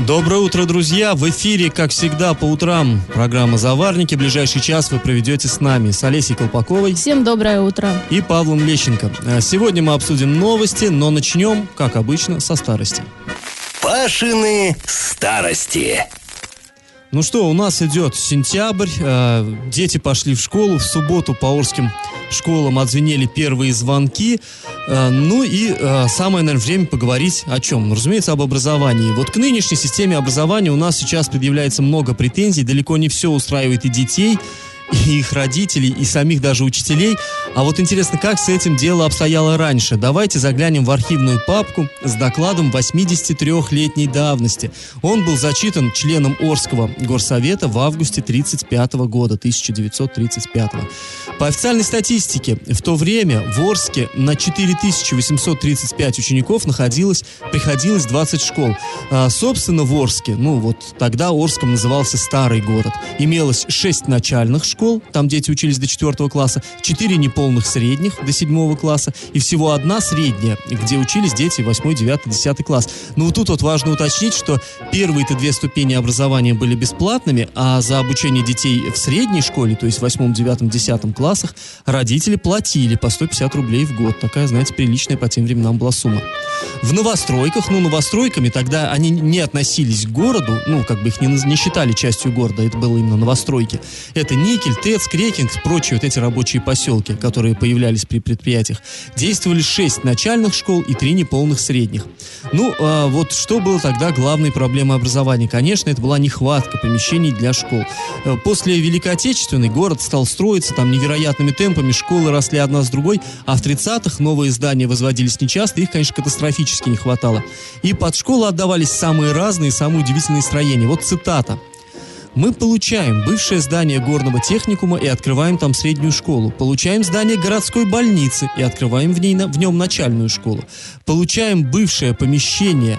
Доброе утро, друзья! В эфире, как всегда, по утрам программа «Заварники». Ближайший час вы проведете с нами, с Олесей Колпаковой. Всем доброе утро. И Павлом Лещенко. А сегодня мы обсудим новости, но начнем, как обычно, со старости. Пашины старости. Ну что, у нас идет сентябрь, э, дети пошли в школу, в субботу по Орским школам отзвенели первые звонки, э, ну и э, самое, наверное, время поговорить о чем? Ну, разумеется, об образовании. Вот к нынешней системе образования у нас сейчас предъявляется много претензий, далеко не все устраивает и детей, и их родителей, и самих даже учителей. А вот интересно, как с этим дело обстояло раньше? Давайте заглянем в архивную папку с докладом 83-летней давности. Он был зачитан членом Орского горсовета в августе 1935 года, 1935. По официальной статистике, в то время в Орске на 4835 учеников находилось, приходилось 20 школ. А, собственно, в Орске, ну вот тогда Орском назывался Старый город, имелось 6 начальных школ, школ, там дети учились до 4 класса, 4 неполных средних до 7 класса и всего одна средняя, где учились дети 8, 9, 10 класс. Но вот тут вот важно уточнить, что первые-то две ступени образования были бесплатными, а за обучение детей в средней школе, то есть в 8, 9, 10 классах, родители платили по 150 рублей в год. Такая, знаете, приличная по тем временам была сумма. В новостройках, ну, новостройками тогда они не относились к городу, ну, как бы их не, не считали частью города, это было именно новостройки. Это Никель, ТЭЦ, Крекинг, прочие вот эти рабочие поселки, которые появлялись при предприятиях. Действовали шесть начальных школ и три неполных средних. Ну, а вот что было тогда главной проблемой образования? Конечно, это была нехватка помещений для школ. Э, после Великой Отечественной город стал строиться там невероятными темпами, школы росли одна с другой, а в 30-х новые здания возводились нечасто, их, конечно, катастрофически не хватало. И под школу отдавались самые разные, самые удивительные строения. Вот цитата. Мы получаем бывшее здание горного техникума и открываем там среднюю школу. Получаем здание городской больницы и открываем в, ней, в нем начальную школу. Получаем бывшее помещение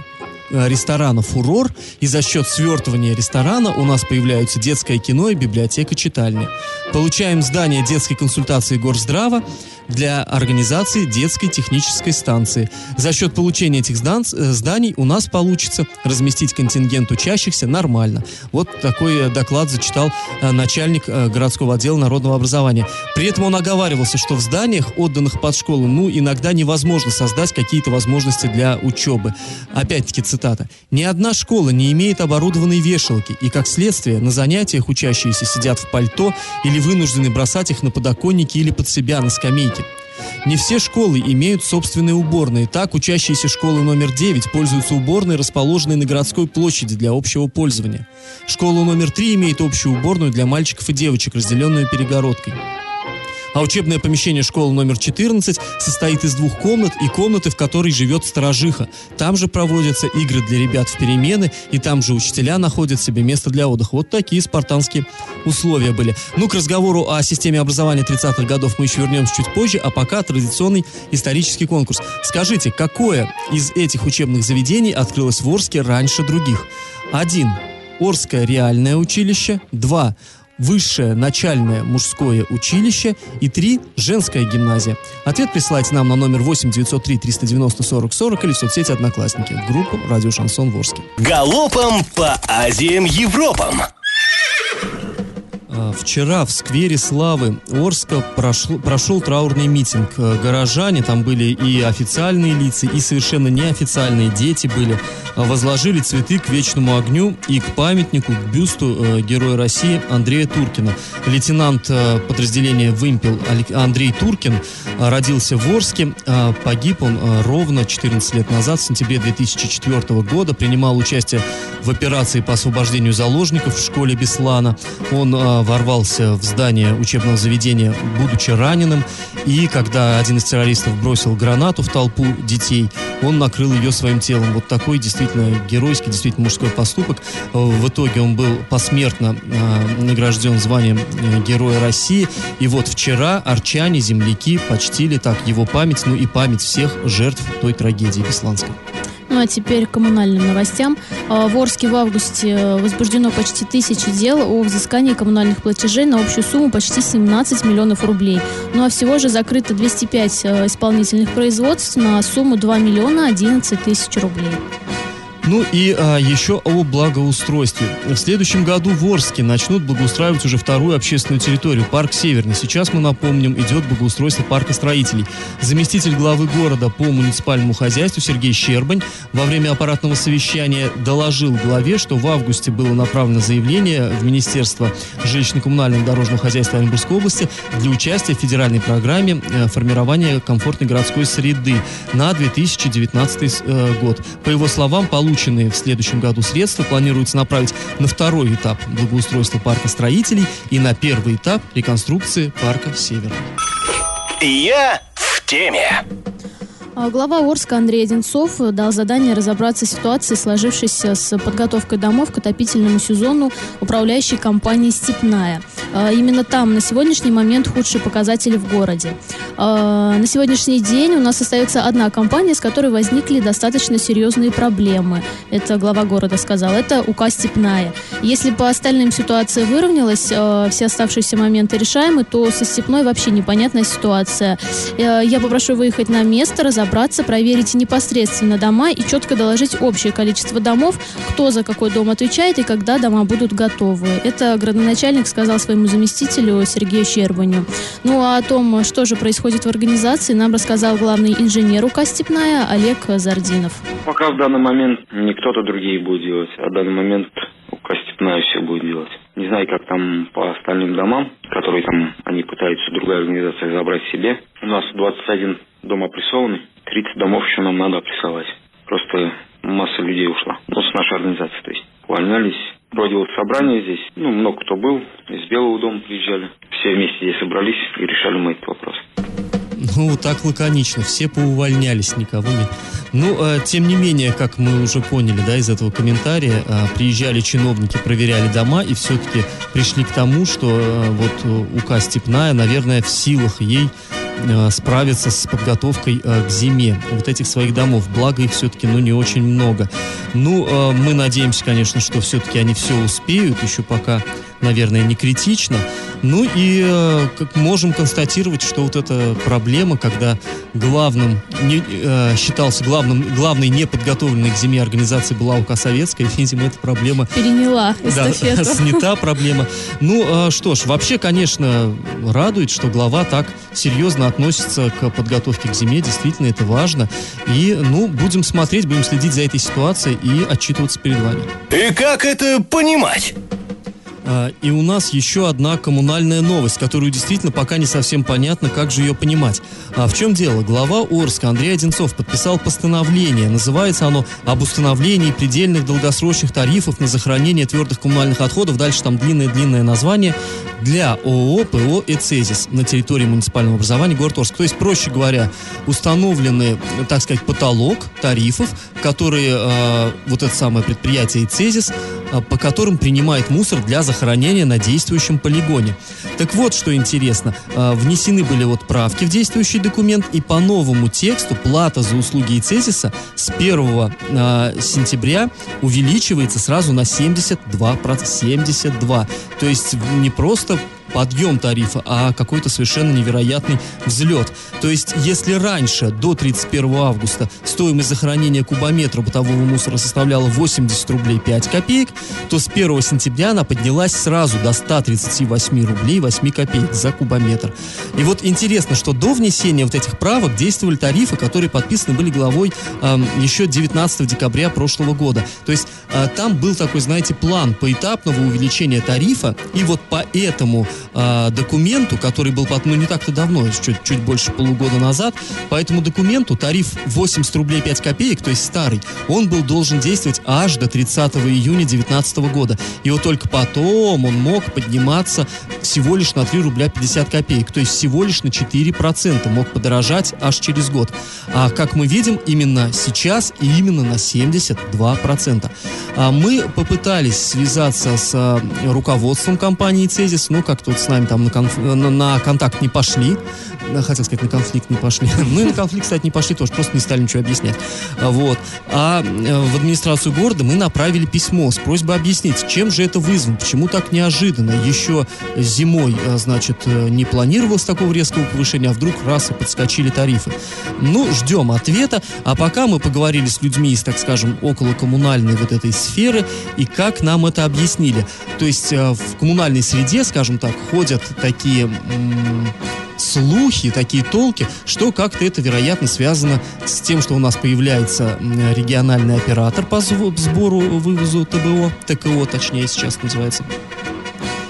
Э, ресторана «Фурор», и за счет свертывания ресторана у нас появляются детское кино и библиотека-читальня. Получаем здание детской консультации Горздрава для организации детской технической станции. За счет получения этих э, зданий у нас получится разместить контингент учащихся нормально. Вот такой э, доклад зачитал начальник городского отдела народного образования. При этом он оговаривался, что в зданиях, отданных под школу, ну, иногда невозможно создать какие-то возможности для учебы. Опять-таки, цитата, «Ни одна школа не имеет оборудованной вешалки, и, как следствие, на занятиях учащиеся сидят в пальто или вынуждены бросать их на подоконники или под себя на скамейке. Не все школы имеют собственные уборные. Так, учащиеся школы номер 9 пользуются уборной, расположенной на городской площади для общего пользования. Школа номер 3 имеет общую уборную для мальчиков и девочек, разделенную перегородкой. А учебное помещение школы номер 14 состоит из двух комнат и комнаты, в которой живет сторожиха. Там же проводятся игры для ребят в перемены, и там же учителя находят себе место для отдыха. Вот такие спартанские условия были. Ну, к разговору о системе образования 30-х годов мы еще вернемся чуть позже, а пока традиционный исторический конкурс. Скажите, какое из этих учебных заведений открылось в Орске раньше других? Один. Орское реальное училище. Два высшее начальное мужское училище и три женская гимназия. Ответ присылайте нам на номер 8 903 390 40 40 или в соцсети Одноклассники в группу Радио Шансон Ворске. Галопом по Азиям Европам! А, вчера в сквере Славы Орска прошел, прошел траурный митинг. Э, горожане, там были и официальные лица, и совершенно неофициальные дети были. А, возложили цветы к вечному огню и к памятнику, к бюсту э, Героя России Андрея Туркина. Лейтенант э, подразделения «Вымпел» Андрей Туркин родился в Орске. Погиб он ровно 14 лет назад, в сентябре 2004 года. Принимал участие в операции по освобождению заложников в школе Беслана. Он ворвался в здание учебного заведения, будучи раненым, и когда один из террористов бросил гранату в толпу детей, он накрыл ее своим телом. Вот такой действительно геройский, действительно мужской поступок. В итоге он был посмертно э, награжден званием э, Героя России. И вот вчера арчане, земляки почтили так его память, ну и память всех жертв той трагедии Бесланской. Ну а теперь к коммунальным новостям. А, в Орске в августе э, возбуждено почти тысячи дел о взыскании коммунальных платежей на общую сумму почти 17 миллионов рублей. Ну а всего же закрыто 205 э, исполнительных производств на сумму 2 миллиона 11 тысяч рублей. Ну и а, еще о благоустройстве. В следующем году в Орске начнут благоустраивать уже вторую общественную территорию, парк Северный. Сейчас, мы напомним, идет благоустройство парка строителей. Заместитель главы города по муниципальному хозяйству Сергей Щербань во время аппаратного совещания доложил главе, что в августе было направлено заявление в Министерство жилищно-коммунального дорожного хозяйства Оренбургской области для участия в федеральной программе э, формирования комфортной городской среды на 2019 э, год. По его словам, получится полученные в следующем году средства планируется направить на второй этап благоустройства парка строителей и на первый этап реконструкции парка Север. Я в теме. А глава Орска Андрей Одинцов дал задание разобраться с ситуацией, сложившейся с подготовкой домов к отопительному сезону управляющей компании «Степная». А именно там на сегодняшний момент худшие показатели в городе. А, на сегодняшний день у нас остается одна компания, с которой возникли достаточно серьезные проблемы. Это глава города сказал. Это УК «Степная». Если по остальным ситуация выровнялась, все оставшиеся моменты решаемы, то со «Степной» вообще непонятная ситуация. Я попрошу выехать на место, разобраться разобраться, проверить непосредственно дома и четко доложить общее количество домов, кто за какой дом отвечает и когда дома будут готовы. Это градоначальник сказал своему заместителю Сергею Щербаню. Ну а о том, что же происходит в организации, нам рассказал главный инженер УК «Степная» Олег Зардинов. Пока в данный момент не кто-то другие будет делать, а в данный момент УК «Степная» все будет делать. Не знаю, как там по остальным домам, которые там они пытаются другая организация забрать себе. У нас 21 дом опрессованный. 30 домов еще нам надо опрессовать. Просто масса людей ушла. Ну, с нашей организации, то есть. Увольнялись. Вот собрание здесь, ну, много кто был, из Белого дома приезжали. Все вместе здесь собрались и решали мы этот вопрос. Ну, так лаконично, все поувольнялись, никого не... Ну, э, тем не менее, как мы уже поняли, да, из этого комментария, э, приезжали чиновники, проверяли дома и все-таки пришли к тому, что э, вот УК «Степная», наверное, в силах ей справиться с подготовкой к зиме вот этих своих домов. Благо их все-таки, ну, не очень много. Ну, мы надеемся, конечно, что все-таки они все успеют, еще пока наверное, не критично. Ну и э, как можем констатировать, что вот эта проблема, когда главным не, э, считался главным, главной неподготовленной к зиме организацией была УК Советская, видимо, эта проблема... Переняла эстафету. Да, снята проблема. Ну, э, что ж, вообще, конечно, радует, что глава так серьезно относится к подготовке к зиме, действительно, это важно. И, ну, будем смотреть, будем следить за этой ситуацией и отчитываться перед вами. И как это понимать? А, и у нас еще одна коммунальная новость, которую действительно пока не совсем понятно, как же ее понимать. А в чем дело? Глава Орска Андрей Одинцов подписал постановление. Называется оно «Об установлении предельных долгосрочных тарифов на захоронение твердых коммунальных отходов». Дальше там длинное-длинное название для ООО ПО «Эцезис» на территории муниципального образования город Орск. То есть, проще говоря, установлены, так сказать, потолок тарифов, которые э, вот это самое предприятие «Эцезис» по которым принимает мусор для захоронения на действующем полигоне. Так вот, что интересно, а, внесены были вот правки в действующий документ, и по новому тексту плата за услуги ИЦЕСИСа с 1 а, сентября увеличивается сразу на 72%. 72. То есть не просто подъем тарифа, а какой-то совершенно невероятный взлет. То есть, если раньше, до 31 августа, стоимость захоронения кубометра бытового мусора составляла 80 рублей 5 копеек, то с 1 сентября она поднялась сразу до 138 рублей 8 копеек за кубометр. И вот интересно, что до внесения вот этих правок действовали тарифы, которые подписаны были главой э, еще 19 декабря прошлого года. То есть э, там был такой, знаете, план поэтапного увеличения тарифа, и вот поэтому э, документу, который был ну, не так-то давно, чуть, чуть больше полугода назад, по этому документу тариф 80 рублей 5 копеек, то есть старый, он был должен действовать аж до 30 июня 2019 года. И вот только потом он мог подниматься всего лишь на 3 рубля 50 копеек, то есть всего лишь на 4% мог подорожать аж через год. А как мы видим, именно сейчас и именно на 72%. А мы попытались связаться с а, руководством компании «Цезис», но как тут с нами там на, конф... на, контакт не пошли, хотел сказать, на конфликт не пошли. ну и на конфликт, кстати, не пошли тоже, просто не стали ничего объяснять. Вот. А э, в администрацию города мы направили письмо с просьбой объяснить, чем же это вызвано, почему так неожиданно. Еще зимой, э, значит, э, не планировалось такого резкого повышения, а вдруг раз и подскочили тарифы. Ну, ждем ответа, а пока мы поговорили с людьми из, так скажем, около коммунальной вот этой сферы, и как нам это объяснили. То есть в коммунальной среде, скажем так, ходят такие слухи, такие толки, что как-то это, вероятно, связано с тем, что у нас появляется региональный оператор по сбору, вывозу ТБО, ТКО, точнее, сейчас называется.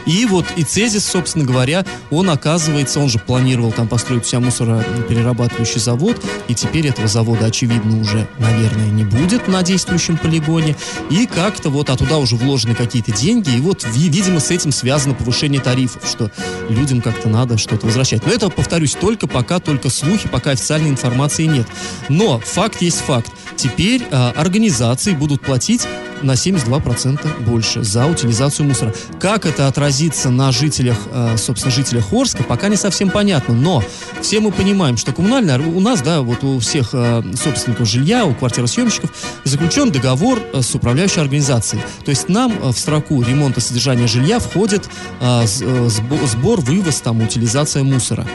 И вот и Цезис, собственно говоря, он оказывается, он же планировал там построить себя мусороперерабатывающий завод, и теперь этого завода, очевидно, уже, наверное, не будет на действующем полигоне. И как-то вот, а туда уже вложены какие-то деньги, и вот, видимо, с этим связано повышение тарифов, что людям как-то надо что-то возвращать. Но это, повторюсь, только пока, только слухи, пока официальной информации нет. Но факт есть факт. Теперь э, организации будут платить на 72% больше за утилизацию мусора. Как это отразится на жителях, э, собственно, жителях Орска, пока не совсем понятно. Но все мы понимаем, что коммунальная, у нас, да, вот у всех э, собственников жилья, у квартиросъемщиков заключен договор э, с управляющей организацией. То есть нам в строку ремонта содержания жилья входит сбор, вывоз, там, утилизация мусора.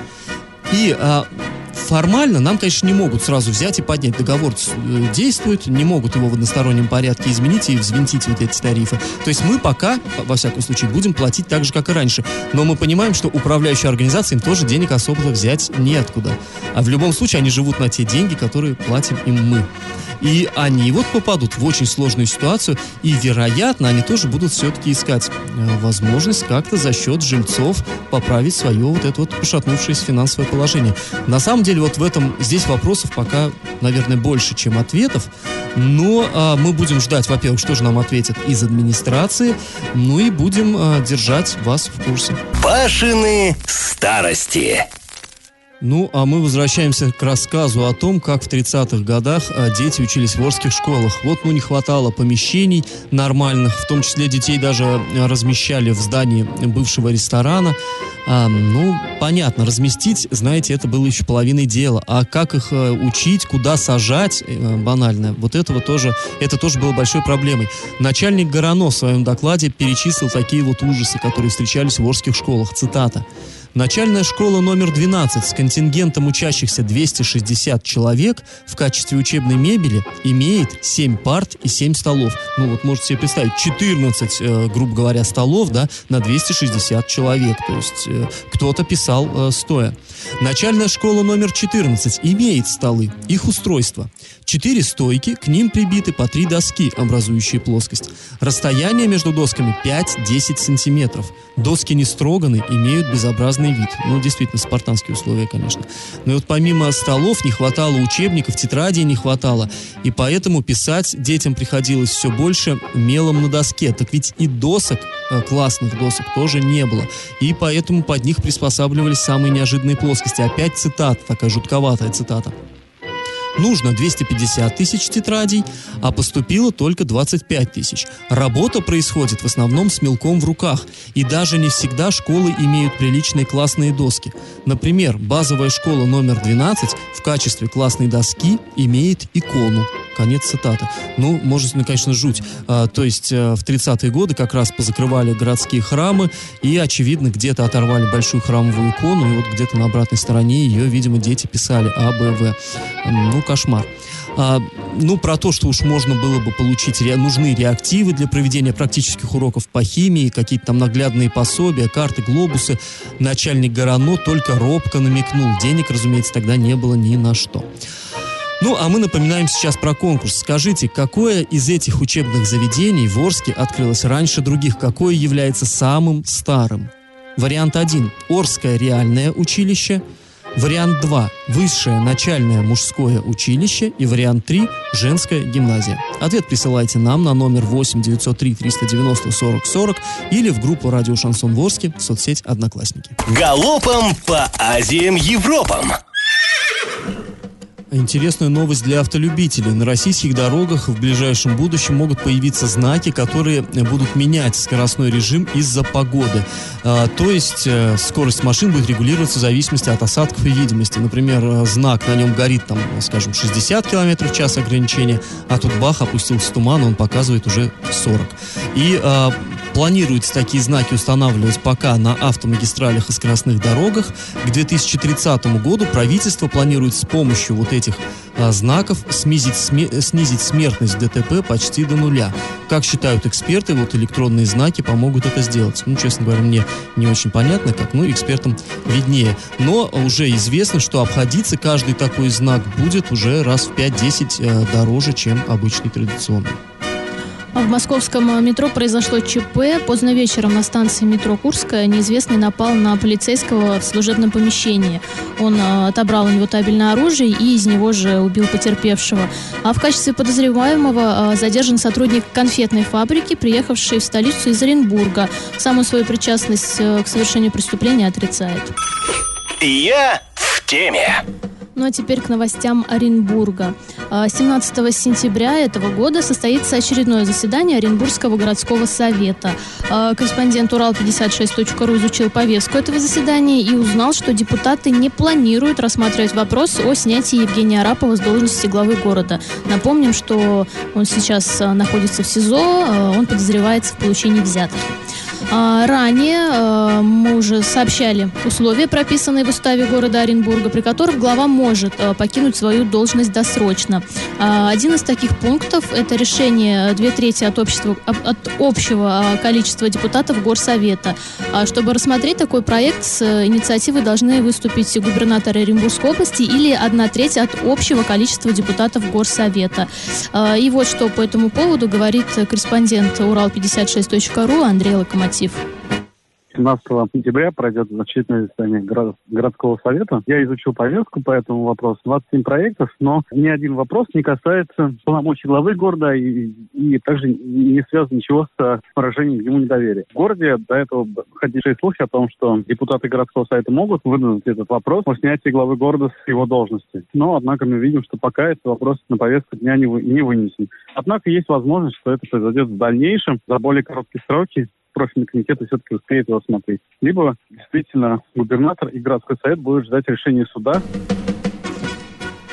И формально нам, конечно, не могут сразу взять и поднять. Договор э, действует, не могут его в одностороннем порядке изменить и взвинтить вот эти тарифы. То есть мы пока, во всяком случае, будем платить так же, как и раньше. Но мы понимаем, что управляющая организация им тоже денег особо взять неоткуда. А в любом случае они живут на те деньги, которые платим им мы. И они вот попадут в очень сложную ситуацию, и, вероятно, они тоже будут все-таки искать э, возможность как-то за счет жильцов поправить свое вот это вот пошатнувшееся финансовое положение. На самом деле, вот в этом, здесь вопросов пока, наверное, больше, чем ответов, но а, мы будем ждать, во-первых, что же нам ответят из администрации, ну и будем а, держать вас в курсе. Пашины старости. Ну, а мы возвращаемся к рассказу о том, как в 30-х годах а, дети учились в Орских школах. Вот, ну, не хватало помещений нормальных, в том числе детей даже а, размещали в здании бывшего ресторана. А, ну, понятно, разместить, знаете, это было еще половиной дела. А как их а, учить, куда сажать, а, банально, вот этого тоже, это тоже было большой проблемой. Начальник Горано в своем докладе перечислил такие вот ужасы, которые встречались в Орских школах. Цитата. Начальная школа номер 12 с контингентом учащихся 260 человек в качестве учебной мебели имеет 7 парт и 7 столов. Ну вот можете себе представить, 14, э, грубо говоря, столов да, на 260 человек. То есть э, кто-то писал э, стоя. Начальная школа номер 14 имеет столы, их устройство. Четыре стойки, к ним прибиты по три доски, образующие плоскость. Расстояние между досками 5-10 сантиметров. Доски не строганы, имеют безобразный вид. Ну, действительно, спартанские условия, конечно. Но вот помимо столов не хватало учебников, тетрадей не хватало. И поэтому писать детям приходилось все больше мелом на доске. Так ведь и досок, э, классных досок, тоже не было. И поэтому под них приспосабливались самые неожиданные плоскости. Опять цитата, такая жутковатая цитата нужно 250 тысяч тетрадей, а поступило только 25 тысяч. Работа происходит в основном с мелком в руках, и даже не всегда школы имеют приличные классные доски. Например, базовая школа номер 12 в качестве классной доски имеет икону. Конец цитаты. Ну, может, ну, конечно, жуть. А, то есть а, в 30-е годы как раз позакрывали городские храмы и, очевидно, где-то оторвали большую храмовую икону, и вот где-то на обратной стороне ее, видимо, дети писали А, Б, В. Ну, кошмар. А, ну, про то, что уж можно было бы получить, ре, нужны реактивы для проведения практических уроков по химии, какие-то там наглядные пособия, карты, глобусы, начальник Горано только робко намекнул. Денег, разумеется, тогда не было ни на что. Ну, а мы напоминаем сейчас про конкурс. Скажите, какое из этих учебных заведений в Орске открылось раньше других? Какое является самым старым? Вариант 1 – Орское реальное училище. Вариант 2 – Высшее начальное мужское училище. И вариант 3 – Женская гимназия. Ответ присылайте нам на номер 8 903 390 40 40 или в группу «Радио Шансон Ворске» в соцсеть «Одноклассники». Галопом по Азиям Европам! Интересная новость для автолюбителей. На российских дорогах в ближайшем будущем могут появиться знаки, которые будут менять скоростной режим из-за погоды. А, то есть э, скорость машин будет регулироваться в зависимости от осадков и видимости. Например, э, знак на нем горит, там, скажем, 60 км в час ограничения, а тут бах, опустился туман, он показывает уже 40. И а, планируется такие знаки устанавливать пока на автомагистралях и скоростных дорогах. К 2030 году правительство планирует с помощью вот этих а, знаков снизить, сме, снизить смертность ДТП почти до нуля. Как считают эксперты, вот электронные знаки помогут это сделать. Ну, честно говоря, мне не очень понятно, как, ну, экспертам виднее. Но уже известно, что обходиться каждый такой знак будет уже раз в 5-10 э, дороже, чем обычный традиционный. В московском метро произошло ЧП. Поздно вечером на станции метро Курская неизвестный напал на полицейского в служебном помещении. Он э, отобрал у него табельное оружие и из него же убил потерпевшего. А в качестве подозреваемого э, задержан сотрудник конфетной фабрики, приехавший в столицу из Оренбурга. Саму свою причастность э, к совершению преступления отрицает. Я в теме. Ну а теперь к новостям Оренбурга. 17 а, сентября этого года состоится очередное заседание Оренбургского городского совета. А, корреспондент Урал56.ру изучил повестку этого заседания и узнал, что депутаты не планируют рассматривать вопрос о снятии Евгения Арапова с должности главы города. Напомним, что он сейчас а, находится в СИЗО, он подозревается в получении взятки. А, ранее а, мы уже сообщали условия, прописанные в уставе города Оренбурга, при которых глава может а, покинуть свою должность досрочно. Один из таких пунктов – это решение две трети от, общества, от общего количества депутатов Горсовета. Чтобы рассмотреть такой проект, с инициативой должны выступить губернатор Оренбургской области или одна треть от общего количества депутатов Горсовета. И вот что по этому поводу говорит корреспондент Урал56.ру Андрей Локомотив. Локомотив. 17 сентября пройдет значительное заседание городского совета. Я изучил повестку по этому вопросу. 27 проектов, но ни один вопрос не касается полномочий главы города и, и также не связан ничего с выражением ему недоверия. В городе до этого ходили слухи о том, что депутаты городского совета могут выдвинуть этот вопрос о снятии главы города с его должности. Но, однако, мы видим, что пока этот вопрос на повестку дня не, вы, не вынесен. Однако есть возможность, что это произойдет в дальнейшем за более короткие сроки профильный комитет все-таки успеет его смотреть. Либо действительно губернатор и городской совет будут ждать решения суда.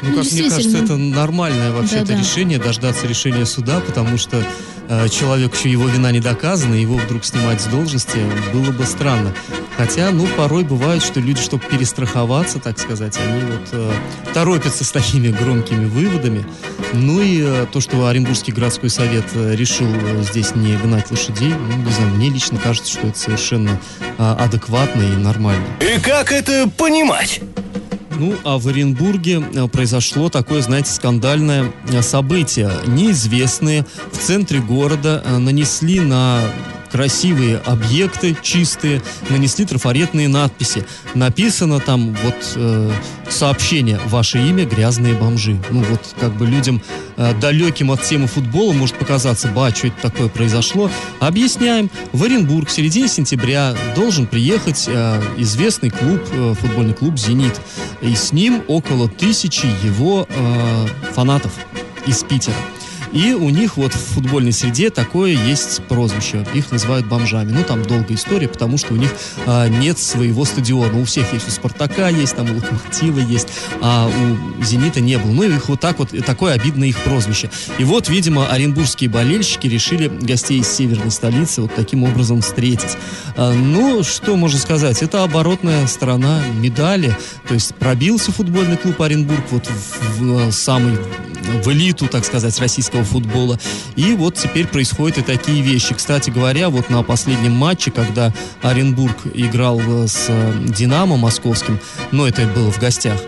Ну, как мне кажется, это нормальное вообще-то да, да. решение, дождаться решения суда, потому что э, человек, еще его вина не доказана, его вдруг снимать с должности было бы странно. Хотя, ну, порой бывает, что люди, чтобы перестраховаться, так сказать, они вот э, торопятся с такими громкими выводами. Ну и э, то, что Оренбургский городской совет э, решил э, здесь не гнать лошадей, ну, не знаю, мне лично кажется, что это совершенно э, адекватно и нормально. И как это понимать? Ну, а в Оренбурге э, произошло такое, знаете, скандальное э, событие. Неизвестные в центре города э, нанесли на красивые объекты, чистые, нанесли трафаретные надписи. Написано там вот э, сообщение «Ваше имя – грязные бомжи». Ну вот как бы людям э, далеким от темы футбола может показаться, ба, что это такое произошло. Объясняем. В Оренбург в середине сентября должен приехать э, известный клуб, э, футбольный клуб «Зенит». И с ним около тысячи его э, фанатов из Питера. И у них вот в футбольной среде такое есть прозвище. Их называют бомжами. Ну, там долгая история, потому что у них а, нет своего стадиона. У всех есть, у Спартака есть, там у Локомотива есть, а у Зенита не было. Ну, их вот так вот, такое обидное их прозвище. И вот, видимо, оренбургские болельщики решили гостей из северной столицы вот таким образом встретить. А, ну, что можно сказать? Это оборотная сторона медали. То есть пробился футбольный клуб Оренбург вот в, в, в самый в элиту, так сказать, российского футбола. И вот теперь происходят и такие вещи. Кстати говоря, вот на последнем матче, когда Оренбург играл с э, Динамо московским, но это было в гостях,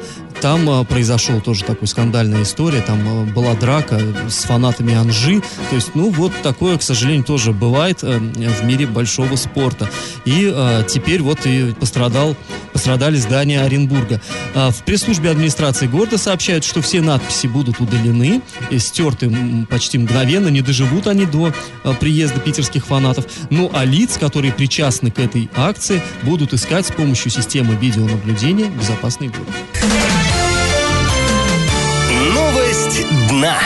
там а, произошел тоже такой скандальная история, там а, была драка с фанатами Анжи, то есть, ну, вот такое, к сожалению, тоже бывает а, в мире большого спорта. И а, теперь вот и пострадал, пострадали здания Оренбурга. А, в пресс-службе администрации города сообщают, что все надписи будут удалены, стерты почти мгновенно, не доживут они до а, приезда питерских фанатов. Ну, а лиц, которые причастны к этой акции, будут искать с помощью системы видеонаблюдения «Безопасный город». Новость дна.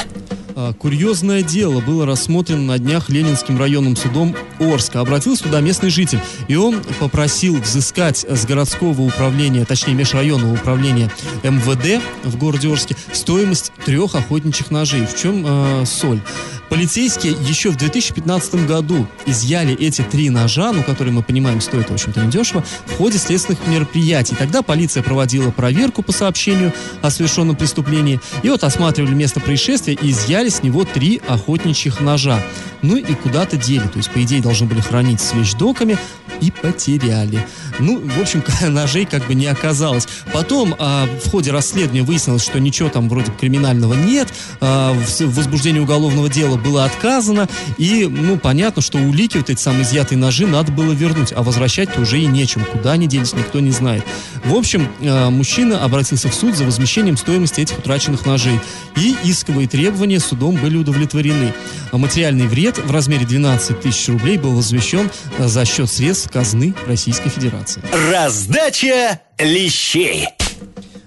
А, Курьезное дело было рассмотрено на днях Ленинским районным судом Орска. Обратился туда местный житель, и он попросил взыскать с городского управления, точнее межрайонного управления МВД в городе Орске стоимость трех охотничьих ножей. В чем э, соль? Полицейские еще в 2015 году изъяли эти три ножа, ну, которые, мы понимаем, стоят, в общем-то, недешево, в ходе следственных мероприятий. Тогда полиция проводила проверку по сообщению о совершенном преступлении, и вот осматривали место происшествия и изъяли с него три охотничьих ножа. Ну и куда-то дели, то есть, по идее, должны были хранить с вещдоками, и потеряли. Ну, в общем, ножей как бы не оказалось. Потом а, в ходе расследования выяснилось, что ничего там вроде криминального нет, а, в, в возбуждении уголовного дела было отказано, и, ну, понятно, что улики, вот эти самые изъятые ножи, надо было вернуть, а возвращать-то уже и нечем. Куда они делись, никто не знает. В общем, а, мужчина обратился в суд за возмещением стоимости этих утраченных ножей, и исковые требования судом были удовлетворены. Материальный вред в размере 12 тысяч рублей был возвещен а, за счет средств казны Российской Федерации. Раздача лещей.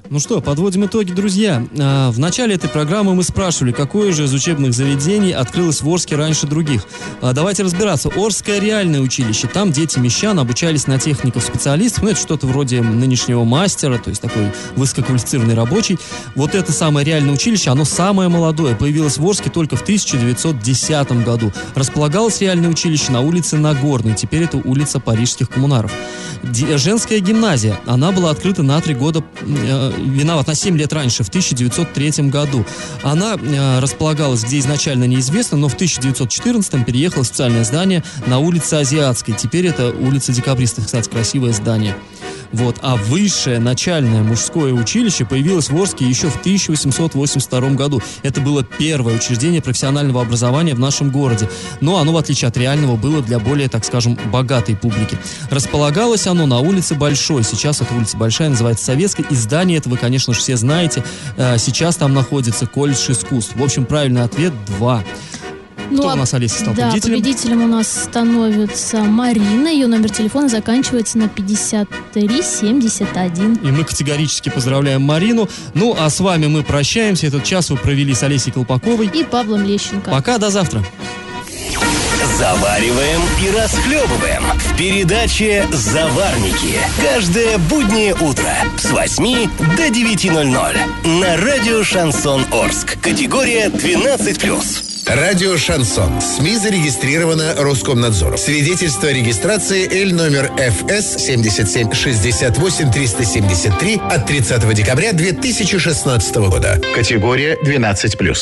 Ну что, подводим итоги, друзья. А, В начале этой программы мы спрашивали, какое же из учебных заведений открылось в Орске раньше других. А, Давайте разбираться. Орское реальное училище. Там дети мещан обучались на техников-специалистов. Ну, это что-то вроде нынешнего мастера, то есть такой высококвалифицированный рабочий. Вот это самое реальное училище, оно самое молодое. Появилось в Орске только в 1910 году. Располагалось реальное училище на улице Нагорной. Теперь это улица Парижских коммунаров. Женская гимназия. Она была открыта на три года э, виноват, на 7 лет раньше, в 1903 году. Она э, располагалась, где изначально неизвестно, но в 1914 переехала в специальное здание на улице Азиатской. Теперь это улица Декабристов, кстати, красивое здание. Вот. А высшее начальное мужское училище появилось в Орске еще в 1882 году. Это было первое учреждение профессионального образования в нашем городе. Но оно, в отличие от реального, было для более, так скажем, богатой публики. Располагалось оно на улице Большой. Сейчас эта улица Большая называется Советской. И здание это вы, конечно же, все знаете. Э, Сейчас там находится колледж искусств. В общем, правильный ответ – два. Кто а- у нас, Олеся, стал да, победителем? победителем у нас становится Марина. Ее номер телефона заканчивается на 5371. И мы категорически поздравляем Марину. Ну, а с вами мы прощаемся. Этот час вы провели с Олесей Колпаковой. И Павлом Лещенко. Пока, до завтра. Завариваем и расхлебываем в передаче «Заварники». Каждое буднее утро с 8 до 9.00 на радио «Шансон Орск». Категория 12+. Радио «Шансон». СМИ зарегистрировано Роскомнадзором. Свидетельство о регистрации Л номер ФС 77 68 373 от 30 декабря 2016 года. Категория 12+.